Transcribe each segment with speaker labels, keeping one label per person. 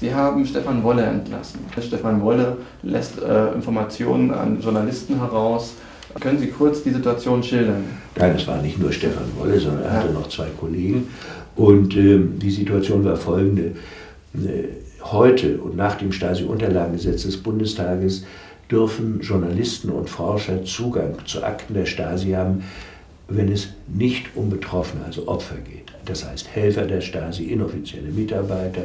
Speaker 1: Sie haben Stefan Wolle entlassen. Stefan Wolle lässt äh, Informationen an Journalisten heraus. Können Sie kurz die Situation schildern?
Speaker 2: Nein, es war nicht nur Stefan Wolle, sondern er hatte noch zwei Kollegen. Und äh, die Situation war folgende. Äh, heute und nach dem Stasi-Unterlagengesetz des Bundestages dürfen Journalisten und Forscher Zugang zu Akten der Stasi haben, wenn es nicht um Betroffene, also Opfer geht. Das heißt Helfer der Stasi, inoffizielle Mitarbeiter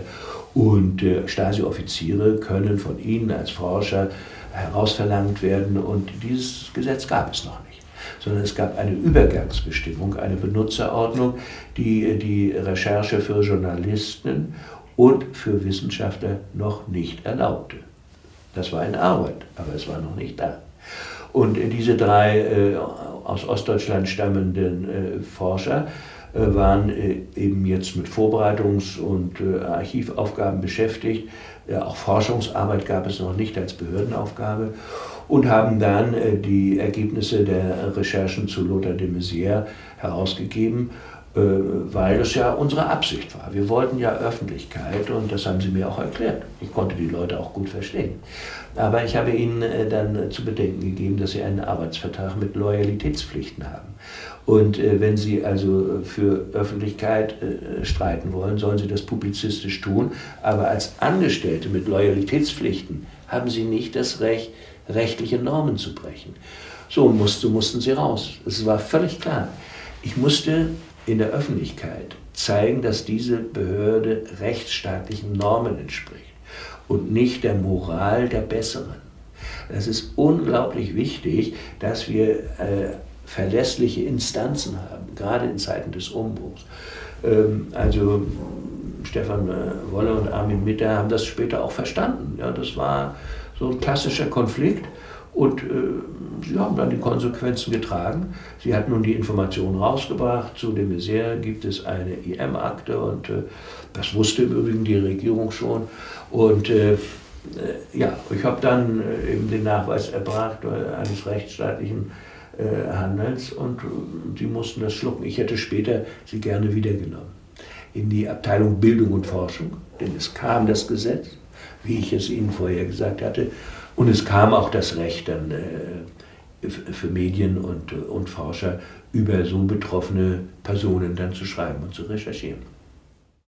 Speaker 2: und äh, Stasi-Offiziere können von ihnen als Forscher herausverlangt werden und dieses Gesetz gab es noch nicht. Sondern es gab eine Übergangsbestimmung, eine Benutzerordnung, die äh, die Recherche für Journalisten und für Wissenschaftler noch nicht erlaubte. Das war in Arbeit, aber es war noch nicht da. Und diese drei äh, aus Ostdeutschland stammenden äh, Forscher äh, waren äh, eben jetzt mit Vorbereitungs- und Archivaufgaben beschäftigt. Auch Forschungsarbeit gab es noch nicht als Behördenaufgabe und haben dann die Ergebnisse der Recherchen zu Lothar de Maizière herausgegeben weil das ja unsere Absicht war. Wir wollten ja Öffentlichkeit und das haben sie mir auch erklärt. Ich konnte die Leute auch gut verstehen. Aber ich habe ihnen äh, dann zu bedenken gegeben, dass sie einen Arbeitsvertrag mit Loyalitätspflichten haben. Und äh, wenn sie also für Öffentlichkeit streiten wollen, sollen sie das publizistisch tun. Aber als Angestellte mit Loyalitätspflichten haben sie nicht das Recht, rechtliche Normen zu brechen. So musste, mussten sie raus. Es war völlig klar. Ich musste in der Öffentlichkeit zeigen, dass diese Behörde rechtsstaatlichen Normen entspricht und nicht der Moral der Besseren. Es ist unglaublich wichtig, dass wir äh, verlässliche Instanzen haben, gerade in Zeiten des Umbruchs. Ähm, also Stefan äh, Wolle und Armin Mitter haben das später auch verstanden. Ja, das war so ein klassischer Konflikt und äh, sie haben dann die Konsequenzen getragen. Sie hat nun die Informationen rausgebracht. Zu dem Maizière gibt es eine IM-Akte und äh, das wusste im Übrigen die Regierung schon. Und äh, äh ja, ich habe dann äh, eben den Nachweis erbracht äh, eines rechtsstaatlichen Handels und sie mussten das schlucken. Ich hätte später sie gerne wiedergenommen in die Abteilung Bildung und Forschung, denn es kam das Gesetz, wie ich es Ihnen vorher gesagt hatte, und es kam auch das Recht dann äh, für Medien und, und Forscher über so betroffene Personen dann zu schreiben und zu recherchieren.